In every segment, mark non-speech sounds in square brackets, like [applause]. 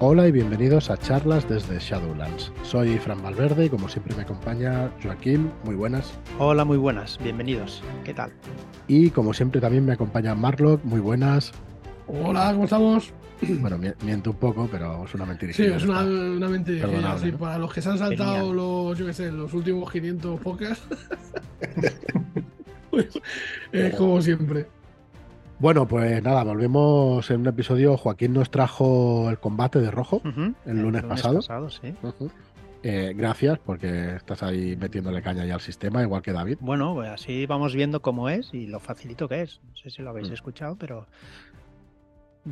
Hola y bienvenidos a charlas desde Shadowlands. Soy Fran Valverde y como siempre me acompaña Joaquín. Muy buenas. Hola, muy buenas. Bienvenidos. ¿Qué tal? Y como siempre también me acompaña Marlock. Muy buenas. Hola, ¿cómo estamos? [clears throat] Bueno, miento un poco, pero es una mentira. Sí, es una, una mentira. Sí, para los que se han saltado los, yo qué sé, los últimos 500 podcasts. [laughs] [laughs] pues, es como siempre. Bueno, pues nada, volvemos en un episodio. Joaquín nos trajo el combate de rojo el, lunes pasado. Eh, gracias, porque estás ahí metiéndole caña ya al sistema, igual que David. Bueno, pues así vamos viendo cómo es y lo facilito que es. No sé si lo habéis mm. escuchado, pero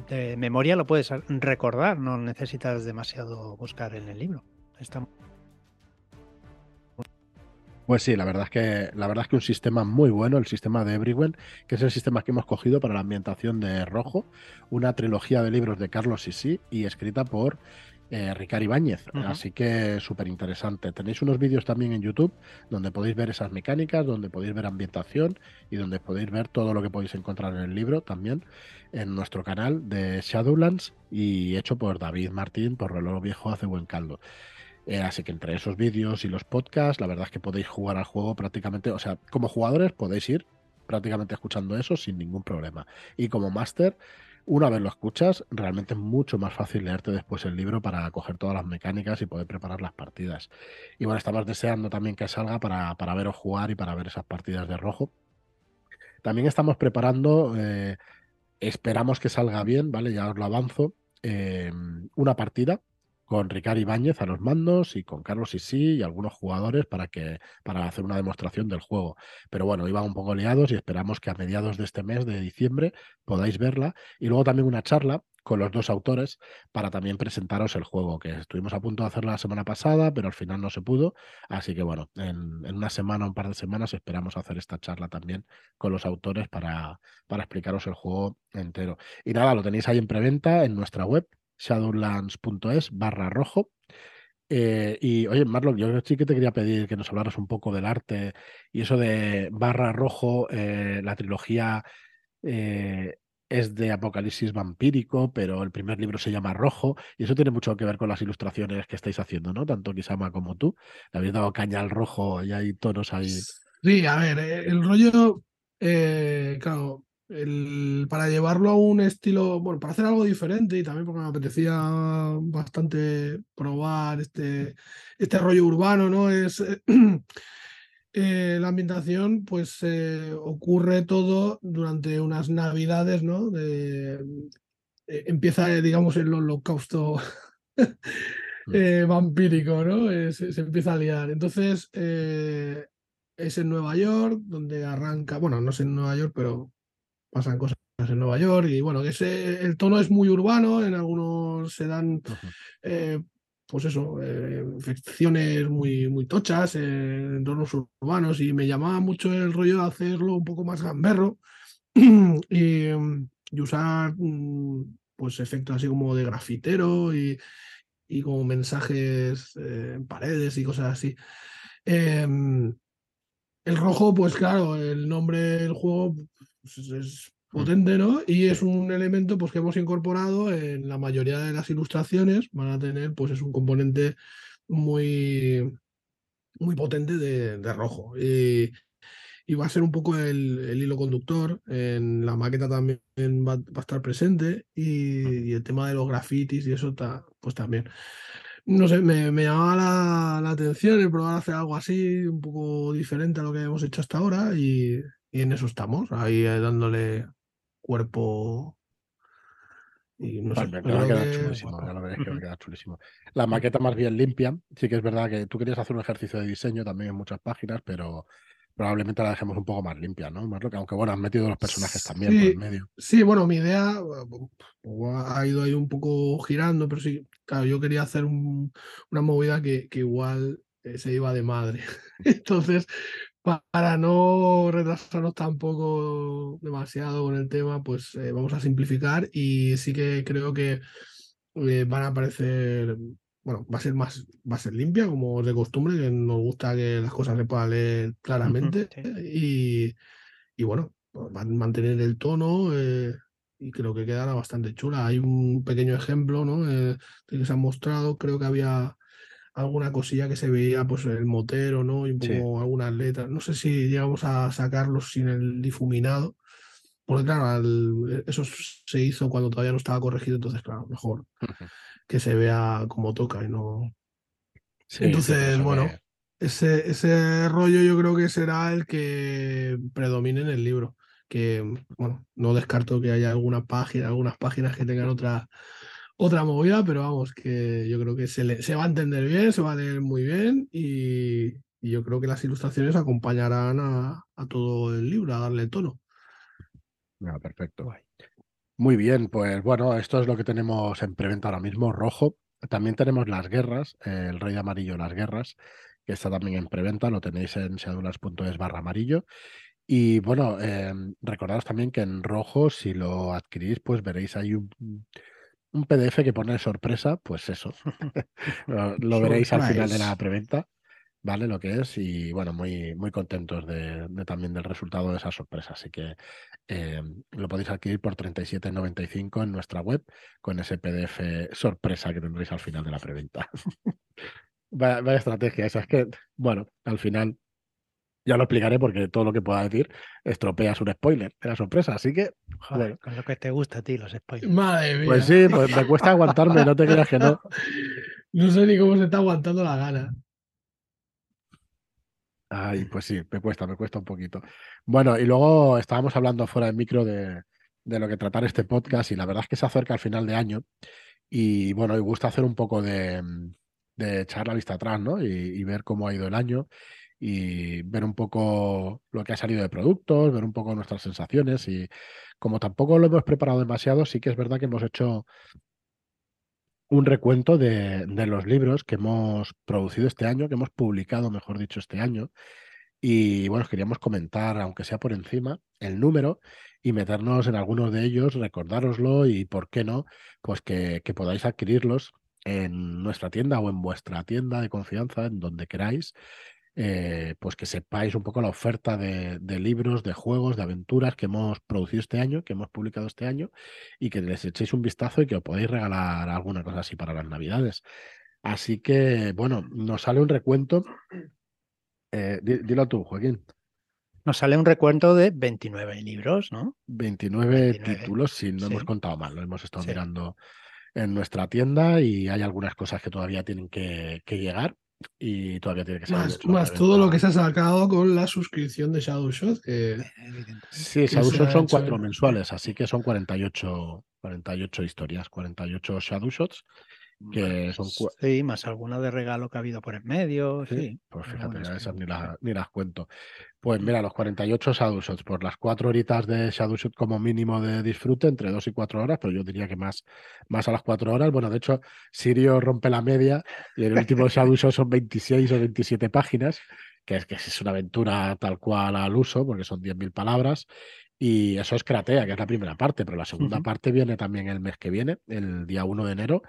de memoria lo puedes recordar, no necesitas demasiado buscar en el libro. Está pues sí, la verdad es que la verdad es que un sistema muy bueno, el sistema de Everywhere, que es el sistema que hemos cogido para la ambientación de Rojo, una trilogía de libros de Carlos Sisi y escrita por eh, Ricard Ibáñez. Así que súper interesante. Tenéis unos vídeos también en YouTube donde podéis ver esas mecánicas, donde podéis ver ambientación y donde podéis ver todo lo que podéis encontrar en el libro también en nuestro canal de Shadowlands y hecho por David Martín, por Reloj Viejo hace buen caldo. Eh, así que entre esos vídeos y los podcasts, la verdad es que podéis jugar al juego prácticamente, o sea, como jugadores podéis ir prácticamente escuchando eso sin ningún problema. Y como máster, una vez lo escuchas, realmente es mucho más fácil leerte después el libro para coger todas las mecánicas y poder preparar las partidas. Y bueno, estamos deseando también que salga para, para veros jugar y para ver esas partidas de rojo. También estamos preparando, eh, esperamos que salga bien, ¿vale? Ya os lo avanzo, eh, una partida con Ricardo Ibáñez a los mandos y con Carlos Isí y algunos jugadores para que para hacer una demostración del juego. Pero bueno, iban un poco liados y esperamos que a mediados de este mes de diciembre podáis verla y luego también una charla con los dos autores para también presentaros el juego, que estuvimos a punto de hacerla la semana pasada, pero al final no se pudo. Así que bueno, en, en una semana o un par de semanas esperamos hacer esta charla también con los autores para, para explicaros el juego entero. Y nada, lo tenéis ahí en preventa en nuestra web, shadowlands.es barra rojo. Eh, y oye, Marlon, yo sí que te quería pedir que nos hablaras un poco del arte y eso de barra rojo, eh, la trilogía eh, es de apocalipsis vampírico, pero el primer libro se llama Rojo y eso tiene mucho que ver con las ilustraciones que estáis haciendo, ¿no? Tanto Kisama como tú. Le habéis dado caña al rojo y hay tonos ahí. Sí, a ver, el rollo, claro, para llevarlo a un estilo, bueno, para hacer algo diferente y también porque me apetecía bastante probar este, este rollo urbano, ¿no? Es eh, [clears throat] la ambientación, pues eh, ocurre todo durante unas navidades, ¿no? De, eh, empieza, digamos, el holocausto [laughs] mm. vampírico, ¿no? se, se, empieza a liar. Entonces, es en Nueva York, donde arranca, bueno, no sé en Nueva York, pero pasan cosas en Nueva York y bueno, ese, el tono es muy urbano, en algunos se dan, eh, pues eso, eh, infecciones muy, muy tochas en entornos urbanos y me llamaba mucho el rollo de hacerlo un poco más gamberro [clears throat] y, usar mm, pues efectos así como de grafitero y, y como mensajes eh, en paredes y cosas así. Em, el rojo, pues claro, el nombre del juego pues es potente, ¿no? Y es un elemento pues, que hemos incorporado en la mayoría de las ilustraciones. Van a tener, pues es un componente muy, muy potente de, rojo. Y, va a ser un poco el, hilo conductor. En la maqueta también va, a estar presente. Y, el tema de los grafitis y eso, pues también. No sé, me, me llamaba la, la, atención el probar a hacer algo así, un poco diferente a lo que hemos hecho hasta ahora. Y, y en eso estamos, ahí eh, dándole cuerpo. Y no sé, me, va a quedar chulísimo, la verdad es que me queda chulísimo. La maqueta más bien limpia, sí que es verdad que tú querías hacer un ejercicio de diseño también en muchas páginas, pero probablemente la dejemos un poco más limpia, ¿no? Más lo que, aunque bueno, han metido los personajes también por el medio. Sí, bueno, mi idea ha ido ahí un poco girando, pero sí, claro, yo quería hacer una movida que, que igual eh, se iba de madre. [laughs] Entonces, para no retrasarnos tampoco demasiado con el tema, pues eh, vamos a simplificar y sí que creo que eh, van a aparecer, bueno, va a ser más, va a ser limpia como de costumbre, que nos gusta que las cosas se puedan leer claramente y, y, bueno, pues, van a mantener el tono eh, creo que quedará bastante chula. Hay un pequeño ejemplo, ¿no? Que se han mostrado, creo que había alguna cosilla que se veía, pues el motero, ¿no? Y un poco algunas letras. No sé si llegamos a sacarlos sin el difuminado, porque claro, eso se hizo cuando todavía no estaba corregido, entonces claro, mejor que se vea como toca y no... entonces, bueno, ese, ese rollo yo creo que será el que predomine en el libro que, bueno, no descarto que haya alguna página, algunas páginas que tengan otra, otra movida, pero vamos, que yo creo que se, se va a entender bien, se va a leer muy bien y, yo creo que las ilustraciones acompañarán a, todo el libro, a darle tono. Ah, perfecto. Muy bien, pues bueno, esto es lo que tenemos en preventa ahora mismo, rojo. También tenemos las guerras, el rey amarillo, las guerras, que está también en preventa, lo tenéis en seadulas.es barra amarillo. Y bueno, eh, recordaros también que en rojo, si lo adquirís, pues veréis ahí un, un PDF que pone sorpresa, pues eso. [laughs] [laughs] lo, veréis al final de la preventa, ¿vale? Lo que es. Y bueno, muy, muy contentos de, también del resultado de esa sorpresa. Así que eh, lo podéis adquirir por 37.95 en nuestra web con ese PDF sorpresa que tendréis al final de la preventa. [laughs] vaya, estrategia esa. Es que, bueno, al final ya lo explicaré porque todo lo que pueda decir estropeas un spoiler de la sorpresa. Así que. Joder, con lo que te gusta a ti, los spoilers. Madre mía. Pues sí, pues me cuesta aguantarme, no te creas que no. [laughs] No sé ni cómo se está aguantando la gana. Ay, pues sí, me cuesta, me cuesta un poquito. Bueno, y luego estábamos hablando fuera del micro de, lo que tratar este podcast, y la verdad es que se acerca al final de año. Y bueno, y gusta hacer un poco de, echar la vista atrás, ¿no? y ver cómo ha ido el año y ver un poco lo que ha salido de productos, ver un poco nuestras sensaciones y como tampoco lo hemos preparado demasiado, sí que es verdad que hemos hecho un recuento de, los libros que hemos producido este año, que hemos publicado, mejor dicho, este año. Y bueno, queríamos comentar, aunque sea por encima, el número y meternos en algunos de ellos, recordároslo y, ¿por qué no? Pues que, que podáis adquirirlos en nuestra tienda o en vuestra tienda de confianza, en donde queráis, eh, pues que sepáis un poco la oferta de, libros, de juegos, de aventuras que hemos producido este año, que hemos publicado este año, y que les echéis un vistazo y que os podéis regalar alguna cosa así para las navidades. Así que, bueno, nos sale un recuento. Eh, dilo tú, Joaquín. Nos sale un recuento de 29 libros, ¿no? 29, títulos, si no hemos contado mal, lo hemos estado mirando en nuestra tienda y hay algunas cosas que todavía tienen que llegar y todavía tiene que ser. Más, más todo lo que se ha sacado con la suscripción de Shadowshot. Que, sí, Shadowshot son cuatro mensuales, así que son 48, 48 historias, 48 Shadowshots que son sí, más alguna de regalo que ha habido por en medio. Sí, pues fíjate, esas ni, ni, las cuento. Pues mira, los 48 Shadowshots, por las cuatro horitas de Shadowshot como mínimo de disfrute, entre dos y cuatro horas, pero yo diría que más, más a las cuatro horas. Bueno, de hecho, Sirio rompe la media y el último Shadowshot son 26 o 27 páginas, que es que es una aventura tal cual al uso, porque son 10.000 palabras. Y eso es Kratea, que es la primera parte, pero la segunda parte viene también el mes que viene, el día 1 de enero,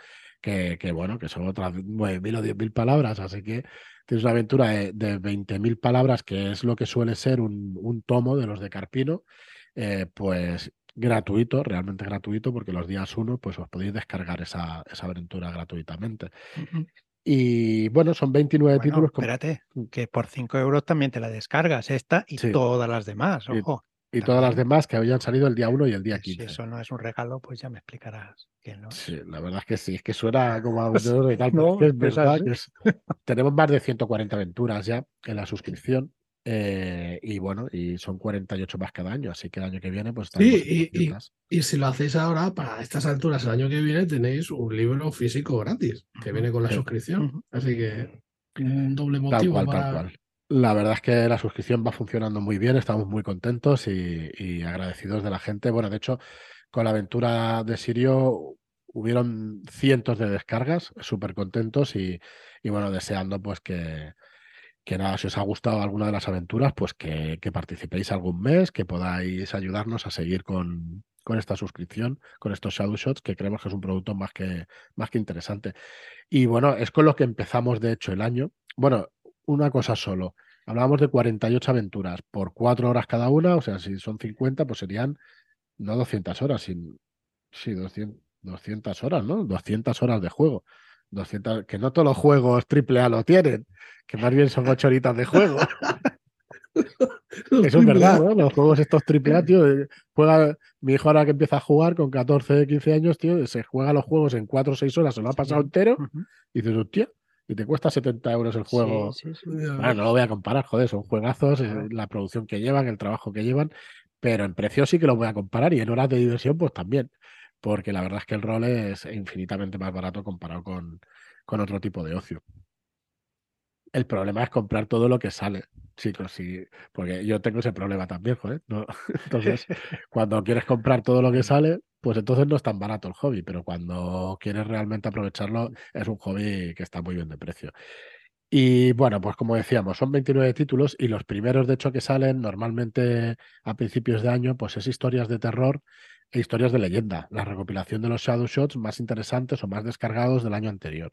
que, bueno, que son otras 9.000 o 10.000 palabras, así que tienes una aventura de, de 20.000 palabras, que es lo que suele ser un, tomo de los de Carpino, eh, pues gratuito, realmente gratuito, porque los días uno, pues os podéis descargar esa, esa aventura gratuitamente. Y bueno, son 29 títulos. Espérate, que por 5 euros también te la descargas, esta y todas las demás, ojo. Y todas las demás que habían salido el día 1 y el día 15. Si eso no es un regalo, pues ya me explicarás que no. Sí, la verdad es que sí, es que suena como [laughs] a un es verdad tenemos más de 140 aventuras ya en la suscripción. Eh, y bueno, y son 48 más cada año, así que el año que viene, pues Sí, y, y, si lo hacéis ahora, para estas alturas, el año que viene tenéis un libro físico gratis que viene con la suscripción. Así que un doble motivo tal cual, Tal cual. La verdad es que la suscripción va funcionando muy bien, estamos muy contentos y, agradecidos de la gente. Bueno, de hecho, con la aventura de Sirio hubieron cientos de descargas, súper contentos y, bueno, deseando pues que, que nada, si os ha gustado alguna de las aventuras, pues que, participéis algún mes, que podáis ayudarnos a seguir con, con esta suscripción, con estos Shadow Shots, que creemos que es un producto más que, más que interesante. Y bueno, es con lo que empezamos, de hecho, el año. Bueno, una cosa solo. Hablábamos de 48 aventuras por cuatro horas cada una, o sea, si son 50, pues serían no 200 horas, sin, sí, 200, 200 horas, ¿no? 200 horas de juego. 200, que no todos los juegos AAA lo tienen, que más bien son 8 horitas de juego. [laughs] Eso es verdad, ¿no? Los juegos estos AAA, [laughs] tío, eh, juega, mi hijo ahora que empieza a jugar con 14, 15 años, tío, se juega los juegos en 4 o 6 horas, se lo ha pasado entero, y dices, hostia, y te cuesta 70 euros el juego. no lo voy a comparar, joder, son juegazos, la producción que llevan, el trabajo que llevan, pero en precio sí que lo voy a comparar y en horas de diversión, pues también, porque la verdad es que el rol es infinitamente más barato comparado con, con otro tipo de ocio. El problema es comprar todo lo que sale, chicos, sí, porque yo tengo ese problema también, joder. [laughs] Entonces, [laughs] cuando quieres comprar todo lo que sale, pues entonces no es tan barato el hobby, pero cuando quieres realmente aprovecharlo, es un hobby que está muy bien de precio. Y bueno, pues como decíamos, son 29 títulos y los primeros, de hecho, que salen normalmente a principios de año, pues es historias de terror e historias de leyenda, la recopilación de los Shadow Shots más interesantes o más descargados del año anterior.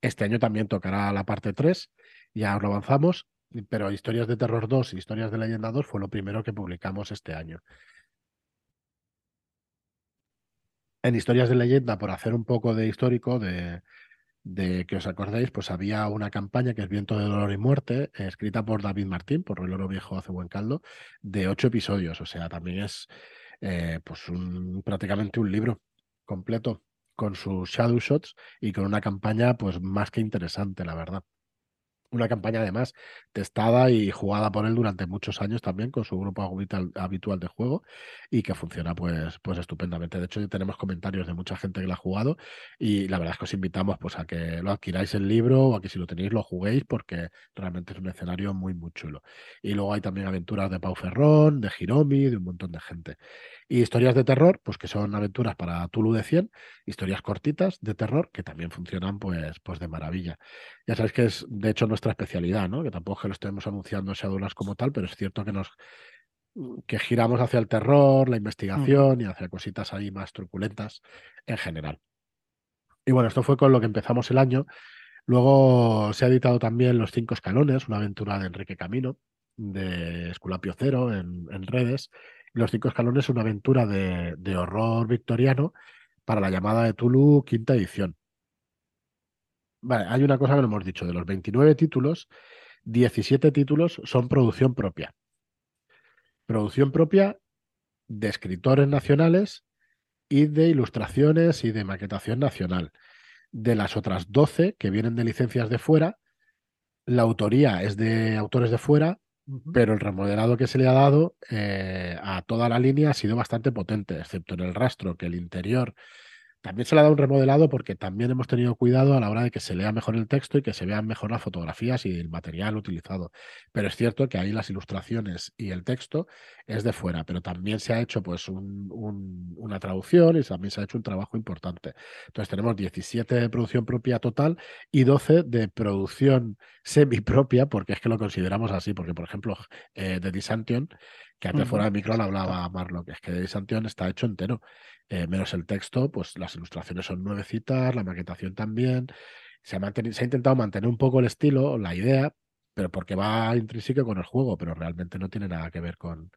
Este año también tocará la parte 3 ya lo avanzamos, pero Historias de Terror 2 y Historias de Leyenda 2 fue lo primero que publicamos este año. En Historias de Leyenda, por hacer un poco de histórico, de, que os acordéis, pues había una campaña que es Viento de Dolor y Muerte, escrita por David Martín, por El Oro Viejo hace buen caldo, de ocho episodios. O sea, también es eh, pues un, prácticamente un libro completo con sus shadow shots y con una campaña pues más que interesante, la verdad una campaña además testada y jugada por él durante muchos años también con su grupo habitual, de juego y que funciona pues, pues estupendamente. De hecho, ya tenemos comentarios de mucha gente que lo ha jugado y la verdad es que os invitamos pues a que lo adquiráis el libro o a que si lo tenéis lo juguéis porque realmente es un escenario muy muy chulo. Y luego hay también aventuras de Pau Ferrón, de Hiromi, de un montón de gente. Y historias de terror, pues que son aventuras para Tulu de 100, historias cortitas de terror que también funcionan pues, pues de maravilla. Ya sabéis que es de hecho nuestra especialidad, ¿no? Que tampoco es que lo estemos anunciando Shadowlands como tal, pero es cierto que nos que giramos hacia el terror, la investigación y hacia cositas ahí más truculentas en general. Y bueno, esto fue con lo que empezamos el año. Luego se ha editado también Los Cinco Escalones, una aventura de Enrique Camino, de Esculapio Cero en, en redes, los cinco escalones es una aventura de, horror victoriano para la llamada de Tulu quinta edición. Vale, hay una cosa que no hemos dicho. De los 29 títulos, 17 títulos son producción propia. Producción propia de escritores nacionales y de ilustraciones y de maquetación nacional. De las otras 12 que vienen de licencias de fuera, la autoría es de autores de fuera pero el remodelado que se le ha dado eh, a toda la línea ha sido bastante potente, excepto en el rastro, que el interior también se le ha dado un remodelado porque también hemos tenido cuidado a la hora de que se lea mejor el texto y que se vean mejor las fotografías y el material utilizado. Pero es cierto que ahí las ilustraciones y el texto es de fuera, pero también se ha hecho pues una traducción y también se ha hecho un trabajo importante. Entonces tenemos 17 de producción propia total y 12 de producción [laughs] semi propia, porque es que lo consideramos así, porque por ejemplo eh, Disantion, que antes fuera de micro hablaba Marlo, que es que de Disantion está hecho entero. Eh, menos el texto, pues las ilustraciones son nuevecitas, la maquetación también. Se ha, se ha intentado mantener un poco el estilo, la idea, pero porque va intrínseco con el juego, pero realmente no tiene nada que ver con,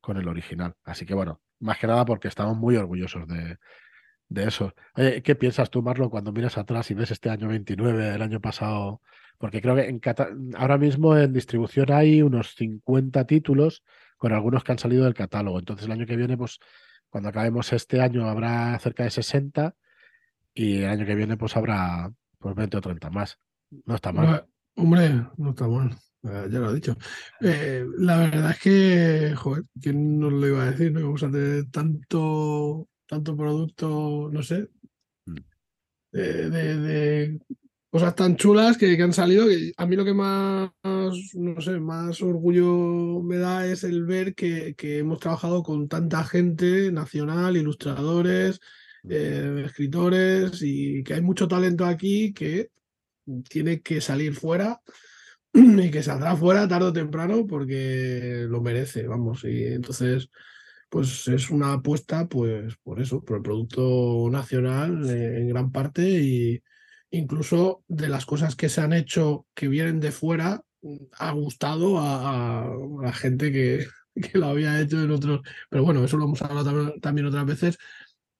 con el original. Así que bueno, más que nada porque estamos muy orgullosos de, de eso. ¿qué piensas tú, Marlo, cuando miras atrás y ves este año 29, el año pasado? Porque creo que en ahora mismo en distribución hay unos 50 títulos con algunos que han salido del catálogo. Entonces el año que viene, pues cuando acabemos este año habrá cerca de 60 y el año que viene pues habrá pues 20 o 30 más. No está mal. Hombre, no está mal. Ya lo he dicho. Eh, la verdad es que, joder, ¿quién nos lo iba a decir? ¿no? Vamos a tener tanto, tanto producto, no sé, mm. de, cosas tan chulas que, han salido. Que a mí lo que más, no sé, más orgullo me da es el ver que, hemos trabajado con tanta gente nacional, ilustradores, eh, escritores, y que hay mucho talento aquí que tiene que salir fuera y que saldrá fuera tarde o temprano porque lo merece, vamos. Y entonces, pues es una apuesta, pues por eso, por el producto nacional eh, en gran parte y incluso de las cosas que se han hecho que vienen de fuera, ha gustado a, la gente que, [laughs] que lo había hecho en otros. Pero bueno, eso lo hemos hablado también, otras veces.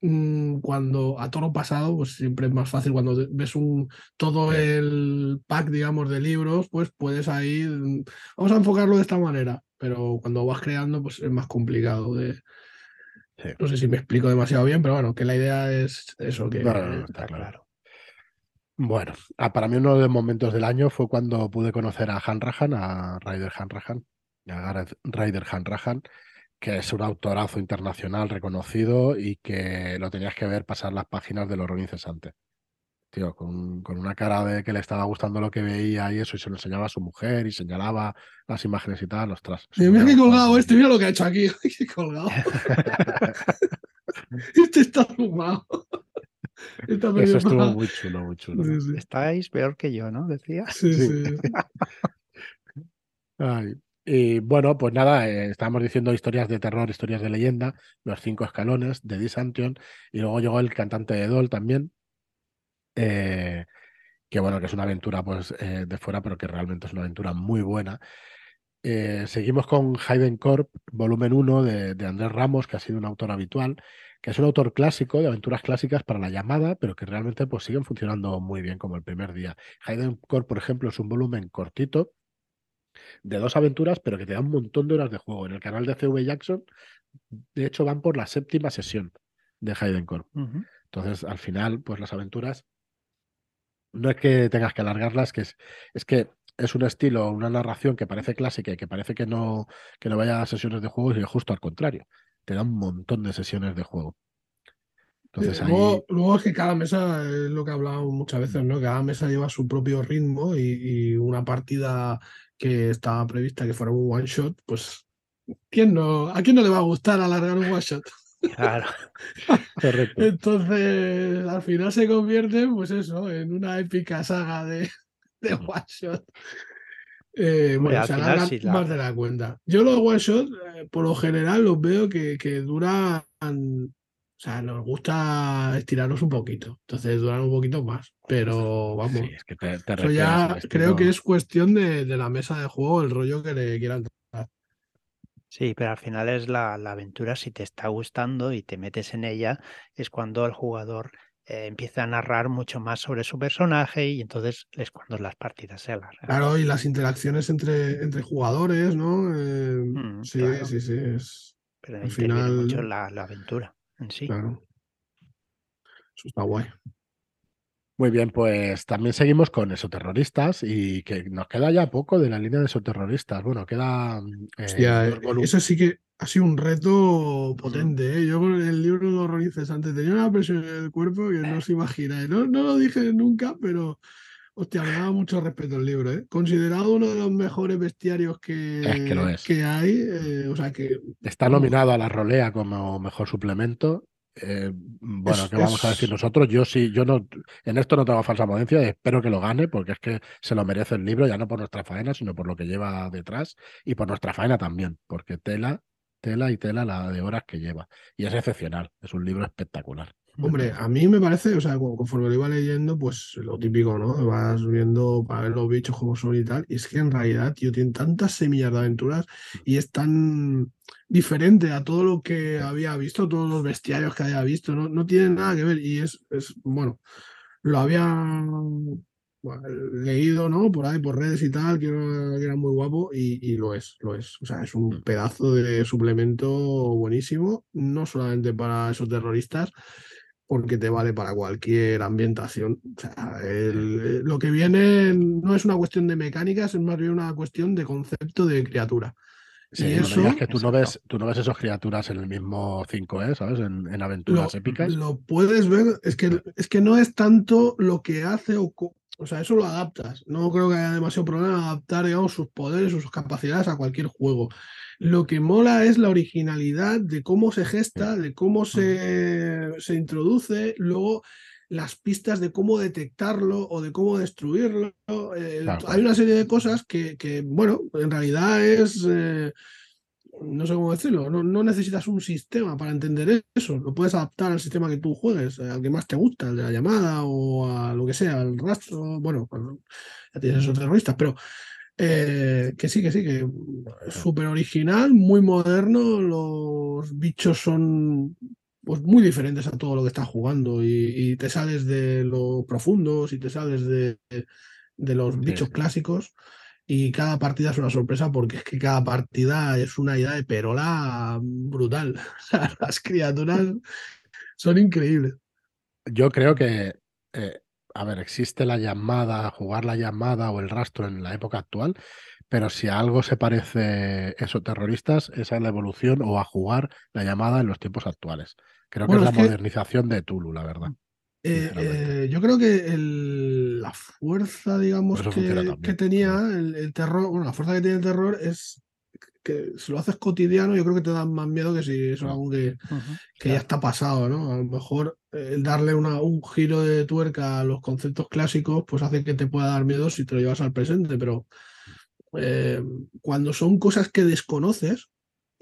Mm, cuando a toro pasado, pues siempre es más fácil cuando ves un todo el pack, digamos, de libros, pues puedes ahí. Mm, vamos a enfocarlo de esta manera. Pero cuando vas creando, pues es más complicado de. No sé si me explico demasiado bien, pero bueno, que la idea es eso, que está claro. Bueno, ah, para mí uno de los momentos del año fue cuando pude conocer a Hanrahan, a Ryder Hanrahan, a Gareth Ryder Hanrahan, que es un autorazo internacional reconocido y que lo tenías que ver pasar las páginas del horror incesante. Tío, con, con, una cara de que le estaba gustando lo que veía y eso, y se lo enseñaba a su mujer y señalaba las imágenes y tal, ostras. Mira qué colgado este, mira lo que ha hecho aquí, [laughs] qué colgado. [laughs] este está fumado. [laughs] Eso estuvo muy chulo, muy chulo. Estáis peor que yo, ¿no? Decía. Sí, sí. [laughs] Y bueno, pues nada, eh, estábamos diciendo historias de terror, historias de leyenda, los cinco escalones de Disantion, y luego llegó el cantante de Dol también, eh, que bueno, que es una aventura pues eh, de fuera, pero que realmente es una aventura muy buena. seguimos con Hayden Corp, volumen 1 de, de Andrés Ramos, que ha sido un autor habitual, que es un autor clásico de aventuras clásicas para la llamada, pero que realmente pues, siguen funcionando muy bien como el primer día. Hayden Core, por ejemplo, es un volumen cortito de dos aventuras, pero que te da un montón de horas de juego. En el canal de CV Jackson, de hecho, van por la séptima sesión de Hayden Core. Entonces, al final, pues las aventuras no es que tengas que alargarlas, que es, es que es un estilo, una narración que parece clásica y que parece que no, que no vaya a sesiones de juegos y justo al contrario te da un montón de sesiones de juego. Entonces, luego, es que cada mesa, es lo que he hablado muchas veces, ¿no? Cada mesa lleva su propio ritmo y, una partida que estaba prevista que fuera un one shot, pues ¿quién no, ¿a quién no le va a gustar alargar un one shot? [laughs] Claro. Correcto. Entonces, al final se convierte, pues eso, en una épica saga de, de one shot. Eh, bueno, se más de la cuenta. Yo los one shot, eh, por lo general, los veo que, que duran. O sea, nos gusta estirarlos un poquito. Entonces duran un poquito más. Pero vamos. ya creo que es cuestión de, de, la mesa de juego, el rollo que le quieran dar. Sí, pero al final es la, la aventura, si te está gustando y te metes en ella, es cuando el jugador eh, empieza a narrar mucho más sobre su personaje y entonces es cuando las partidas se alargan. Claro, y las interacciones entre, entre jugadores, ¿no? Eh, mm, sí, sí, sí, es... Pero al final mucho la, la, aventura en sí. Claro. Eso está guay. Muy bien, pues también seguimos con esoterroristas y que nos queda ya poco de la línea de esoterroristas. Bueno, queda. Eh, Hostia, eso sí que ha sido un reto potente. ¿eh? Yo con el libro de horror incesante tenía una presión en el cuerpo que no se imagina. No, no lo dije nunca, pero hostia, me daba mucho respeto el libro. ¿eh? Considerado uno de los mejores bestiarios que, que, hay. Eh, o sea que. Está nominado a la rolea como mejor suplemento eh, bueno, ¿qué vamos a decir nosotros? Yo sí, yo no, en esto no tengo falsa modestia, espero que lo gane, porque es que se lo merece el libro, ya no por nuestra faena, sino por lo que lleva detrás y por nuestra faena también, porque tela, tela y tela la de horas que lleva. Y es excepcional, es un libro espectacular. Hombre, a mí me parece, o sea, conforme lo iba leyendo, pues lo típico, ¿no? Vas viendo para ver los bichos como son y tal. Y es que en realidad, tío, tiene tantas semillas de aventuras y es tan diferente a todo lo que había visto, todos los bestiarios que había visto, ¿no? No tiene nada que ver. Y es, es bueno, lo había leído, ¿no? Por ahí, por redes y tal, que era, muy guapo y, y, lo es, lo es. O sea, es un mm. pedazo de suplemento buenísimo, no solamente para esos terroristas, porque te vale para cualquier ambientación. O sea, eh, lo que viene no es una cuestión de mecánicas, es más bien una cuestión de concepto de criatura. Sí, y eso, es que tú no, ves, tú no ves esas criaturas en el mismo 5E, ¿sabes? En, aventuras épicas. Lo puedes ver, es que, es que no es tanto lo que hace o, o sea, eso lo adaptas. No creo que haya demasiado problema adaptar, digamos, sus poderes o sus capacidades a cualquier juego. Lo que mola es la originalidad de cómo se gesta, de cómo se, se introduce, luego las pistas de cómo detectarlo o de cómo destruirlo. Eh, hay una serie de cosas que, que bueno, en realidad es, eh, no sé cómo decirlo, no, no, necesitas un sistema para entender eso, lo puedes adaptar al sistema que tú juegues, al que más te gusta, al de la llamada o a lo que sea, al rastro, bueno, ya tienes esos terroristas, pero Eh, que sí, que sí, que es súper original, muy moderno, los bichos son pues muy diferentes a todo lo que estás jugando y, te sales de lo profundo, y te sales de, de los bichos clásicos y cada partida es una sorpresa porque es que cada partida es una idea de perola brutal. [laughs] Las criaturas son increíbles. Yo creo que, eh, a ver, existe la llamada, jugar la llamada o el rastro en la época actual, pero si a algo se parece eso, terroristas, es a la evolución o a jugar la llamada en los tiempos actuales. Creo que es la modernización de Tulu, la verdad. Eh, eh, yo creo que la fuerza, digamos, que, tenía el, terror, bueno, la fuerza que tiene el terror es que si lo haces cotidiano, yo creo que te da más miedo que si es algo que, ya está pasado, ¿no? A lo mejor eh, el darle un giro de tuerca a los conceptos clásicos, pues hace que te pueda dar miedo si te lo llevas al presente, pero cuando son cosas que desconoces,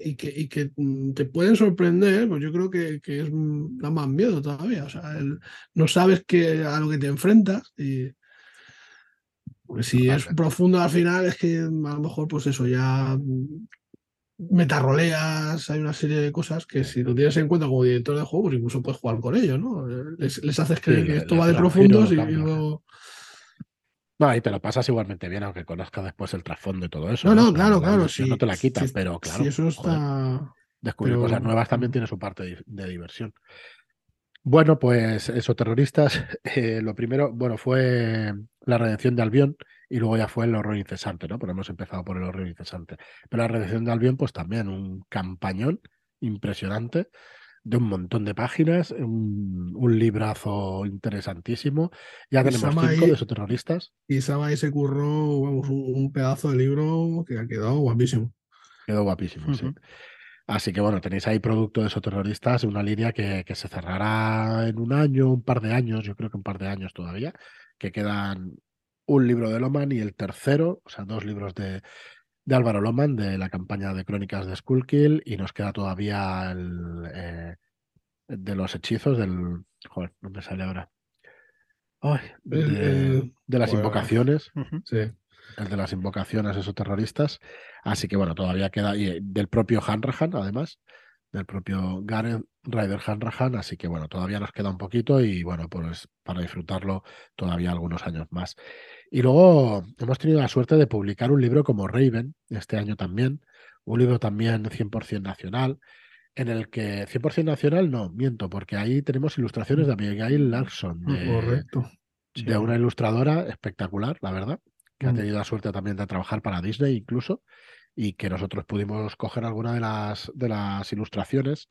y que, que mm, te pueden sorprender, pues yo creo que, que es da más miedo todavía. O sea, no sabes que, a lo que te enfrentas y pues si es profundo al final es que a lo mejor pues eso ya metarroleas, hay una serie de cosas que si lo tienes en cuenta como director de juego, pues incluso puedes jugar con ellos, ¿no? Les, haces creer que esto va de profundos y, luego... No, ahí te lo pasas igualmente bien, aunque conozcas después el trasfondo y todo eso. No, no, claro, claro. Sí, no te la quitas, pero claro. eso está. descubrir cosas nuevas también tiene su parte de, diversión. Bueno, pues eso, terroristas. [laughs] Eh, lo primero, bueno, fue la redención de Albión y luego ya fue el horror incesante, ¿no? Pero hemos empezado por el horror incesante. Pero la redención de Albión, pues también un campañón impresionante de un montón de páginas, un, librazo interesantísimo. Ya tenemos cinco de esos terroristas. Y Saba se curró vamos, un, pedazo de libro que ha quedado guapísimo. Quedó guapísimo, sí. Así que bueno, tenéis ahí producto de esos terroristas, una línea que, que, se cerrará en un año, un par de años, yo creo que un par de años todavía, que quedan un libro de Loman y el tercero, o sea, dos libros de, de Álvaro Loman de la campaña de crónicas de Skullkill y nos queda todavía el eh, de los hechizos del... Joder, no me sale ahora. de, las invocaciones. Sí. El de las invocaciones, esos terroristas. Así que bueno, todavía queda. Y del propio Hanrahan, además. Del propio Garen Ryder Hanrahan. Así que bueno, todavía nos queda un poquito y bueno, pues para disfrutarlo todavía algunos años más. Y luego hemos tenido la suerte de publicar un libro como Raven, este año también, un libro también 100% nacional, en el que 100% nacional no, miento, porque ahí tenemos ilustraciones de Abigail Larson, de, Correcto. de una ilustradora espectacular, la verdad, que ha mm. tenido la suerte también de trabajar para Disney incluso, y que nosotros pudimos coger alguna de las, de las ilustraciones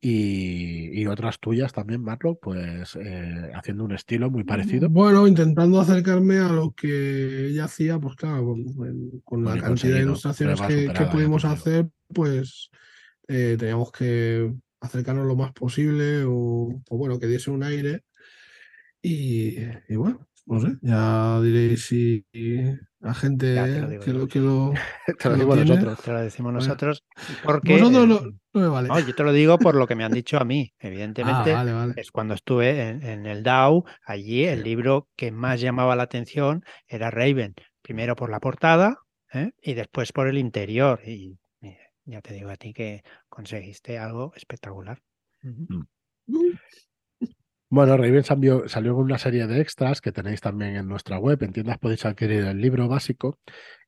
y, otras tuyas también, Marlo, pues eh, haciendo un estilo muy parecido. Bueno, intentando acercarme a lo que ella hacía, pues claro, con, la cantidad de ilustraciones que, pudimos hacer, pues eh, teníamos que acercarnos lo más posible o, bueno, que diese un aire. Y, y bueno, no sé, ya diréis si la gente que, lo, que lo. [laughs] te lo, decimos nosotros. Te lo decimos nosotros. Porque, Vosotros no, me vale. yo te lo digo por lo que me han dicho a mí. Evidentemente, ah, es cuando estuve en, el DAO, allí el libro que más llamaba la atención era Raven. Primero por la portada ¿eh? y después por el interior. Y ya te digo a ti que conseguiste algo espectacular. Bueno, Raven salió, salió, con una serie de extras que tenéis también en nuestra web. En tiendas podéis adquirir el libro básico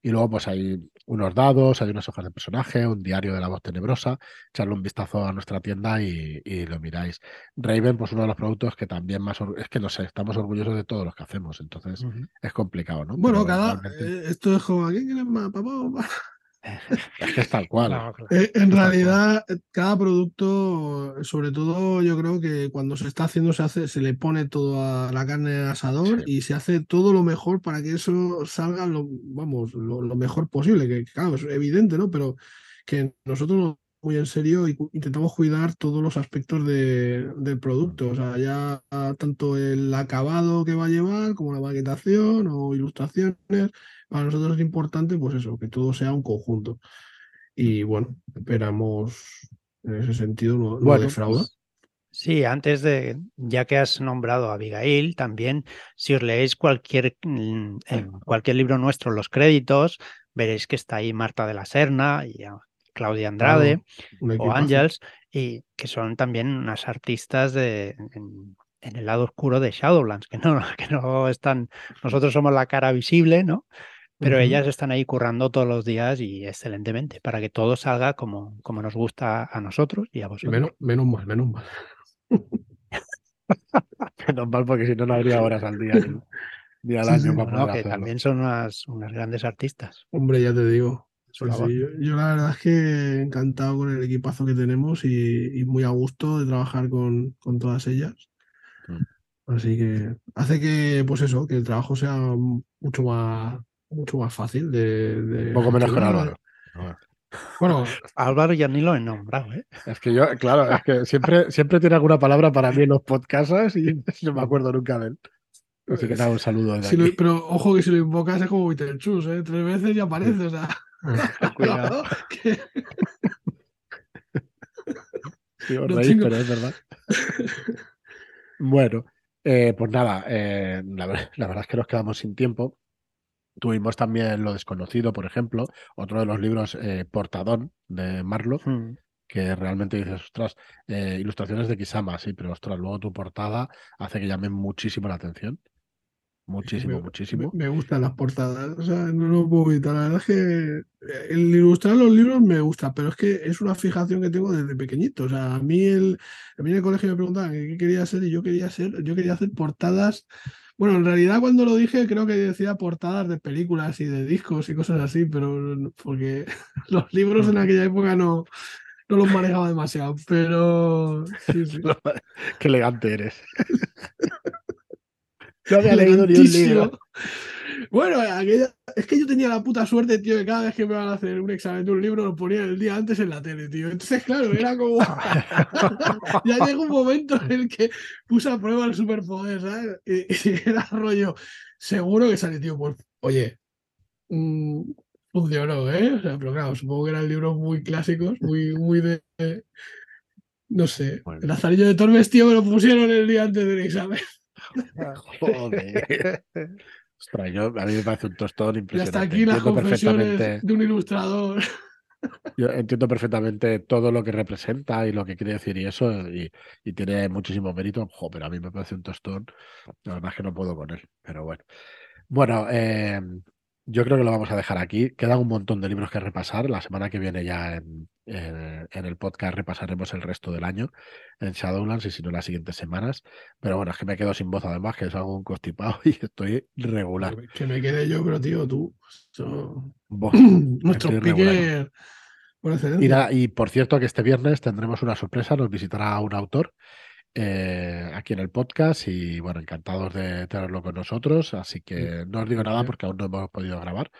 y luego pues hay unos dados, hay unas hojas de personaje, un diario de la voz tenebrosa. Echarle un vistazo a nuestra tienda y, lo miráis. Raven, pues uno de los productos que también más... Es que no sé, estamos orgullosos de todos los que hacemos, entonces es complicado, ¿no? Bueno, cada... Eh, esto es como... ¿Quién quiere más? Papá, [laughs] es que es tal cual. Eh, en realidad, cada producto, sobre todo, yo creo que cuando se está haciendo, se hace, se le pone todo a la carne de asador y se hace todo lo mejor para que eso salga lo, vamos, lo, mejor posible. Que claro, es evidente, ¿no? Pero que nosotros muy en serio y intentamos cuidar todos los aspectos de, del producto. O sea, ya tanto el acabado que va a llevar, como la maquetación o ilustraciones para nosotros es importante, pues eso, que todo sea un conjunto. Y bueno, esperamos en ese sentido no, bueno, defrauda. Sí, antes de, ya que has nombrado a Abigail, también si os leéis cualquier, mm, en cualquier libro nuestro, los créditos, veréis que está ahí Marta de la Serna y Claudia Andrade o Ángels, y que son también unas artistas de, en, el lado oscuro de Shadowlands, que no, [laughs] que no están, nosotros somos la cara visible, ¿no? Pero ellas están ahí currando todos los días y excelentemente, para que todo salga como, como nos gusta a nosotros y a vosotros. Menos, menos mal, menos mal. [laughs] menos mal, porque si no, no habría horas al día. Al año que también son unas, unas grandes artistas. Hombre, ya te digo. Yo, la verdad es que encantado con el equipazo que tenemos y, muy a gusto de trabajar con, con todas ellas. Mm. Así que hace que, pues eso, que el trabajo sea mucho más mucho más fácil de. Un poco menos con Álvaro. Bueno, [laughs] Álvaro ya ni lo he nombrado, ¿eh? Es que yo, claro, es que siempre, siempre tiene alguna palabra para mí en los podcasts y [laughs] no me acuerdo nunca de él. Así que nada, un saludo. pero ojo que si lo invocas es como Vitelchus, ¿eh? Tres veces y aparece, o sea. Cuidado. Sí, os reís, pero es verdad. bueno, eh, pues nada, eh, la, la, verdad es que nos quedamos sin tiempo. Tuvimos también Lo Desconocido, por ejemplo, otro de los libros eh, Portadón de Marlowe, hmm. que realmente dices, ostras, eh, ilustraciones de Kisama, sí, pero ostras, luego tu portada hace que llame muchísimo la atención. Muchísimo, muchísimo. Me, gustan las portadas, o sea, no lo puedo evitar. La verdad es que eh, el ilustrar los libros me gusta, pero es que es una fijación que tengo desde pequeñito. O sea, a mí, el, a mí en el colegio me preguntaban qué quería hacer y yo quería hacer, yo quería hacer portadas bueno, en realidad cuando lo dije creo que decía portadas de películas y de discos y cosas así, pero porque [laughs] los libros en aquella época no, no los manejaba demasiado, pero... [laughs] Qué elegante eres. [laughs] Había leído ni un libro. Bueno, es que yo tenía la puta suerte, tío, que cada vez que me van a hacer un examen de un libro lo ponía el día antes en la tele, tío. Entonces, claro, era como. [laughs] ya llegó un momento en el que puse a prueba el superpoder, ¿sabes? Y, era rollo. Seguro que sale, tío, pues, oye, mm, funcionó, ¿eh? O sea, pero claro, supongo que eran libros muy clásicos, muy, muy de. no sé. El Lazarillo de Tormes, tío, me lo pusieron el día antes del examen. Joder. Ostras, yo, a mí me parece un tostón impresionante. Y hasta aquí las confesiones de un ilustrador. [laughs] Yo entiendo perfectamente todo lo que representa y lo que quiere decir y eso, y, tiene muchísimo mérito. Jo, pero a mí me parece un tostón. La verdad es que no puedo con él, pero bueno. Bueno, eh, yo creo que lo vamos a dejar aquí. Quedan un montón de libros que repasar. La semana que viene ya en, en, el podcast repasaremos el resto del año en Shadowlands y si no las siguientes semanas. Pero bueno, es que me quedo sin voz además, que es algo un constipado [laughs] y estoy regular. Que me quede yo, pero tío, tú. [clears throat] Nuestro speaker. Y, y por cierto que este viernes tendremos una sorpresa, nos visitará un autor eh, aquí en el podcast y bueno, encantados de tenerlo con nosotros, así que no os digo nada porque aún no hemos podido grabar,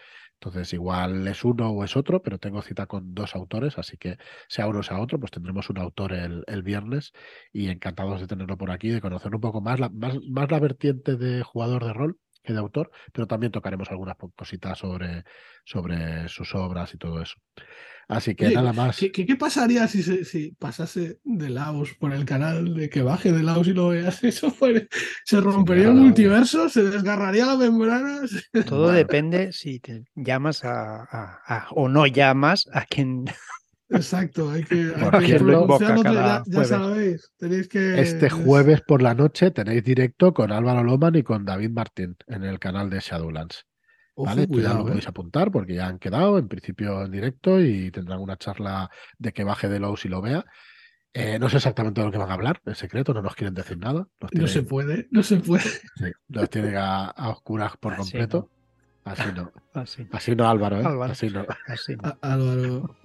entonces, igual es uno o es otro, pero tengo cita con dos autores, así que sea uno o sea otro, pues tendremos un autor el, viernes y encantados de tenerlo por aquí, de conocer un poco más la, más, la vertiente de jugador de rol que de autor, pero también tocaremos algunas cositas sobre, sobre sus obras y todo eso. Así que nada más. ¿qué, pasaría si, si pasase de Laos por el canal de que baje de Laos y lo veas? [laughs] Eso se rompería el multiverso, se desgarraría la membrana. Todo [laughs] depende si te llamas a, o no llamas a quien. Exacto, hay que, ya, ya sabéis, tenéis que... Este jueves por la noche tenéis directo con Álvaro Loman y con David Martín en el canal de Shadowlands. ¿Vale? ya lo podéis apuntar porque ya han quedado en principio en directo y tendrán una charla de que baje de low si lo vea. Eh, no sé exactamente de lo que van a hablar, es secreto, no nos quieren decir nada. No se puede, no se puede. Sí, los tienen a, oscuras por completo. Así no. Así no, Álvaro, ¿eh? Así no. Así Álvaro.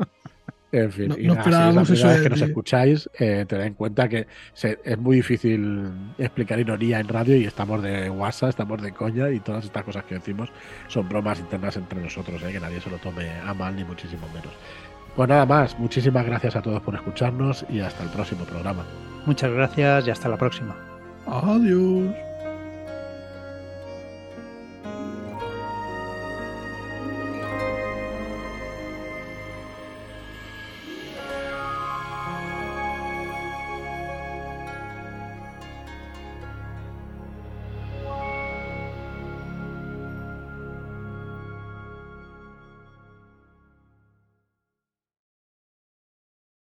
En fin, no, y nada, esperábamos si es que nos escucháis, eh, tened en cuenta que es muy difícil explicar ironía en radio y estamos de WhatsApp, estamos de coña y todas estas cosas que decimos son bromas internas entre nosotros, eh, que nadie se lo tome a mal ni muchísimo menos. Pues nada más, muchísimas gracias a todos por escucharnos y hasta el próximo programa. Muchas gracias y hasta la próxima. Adiós.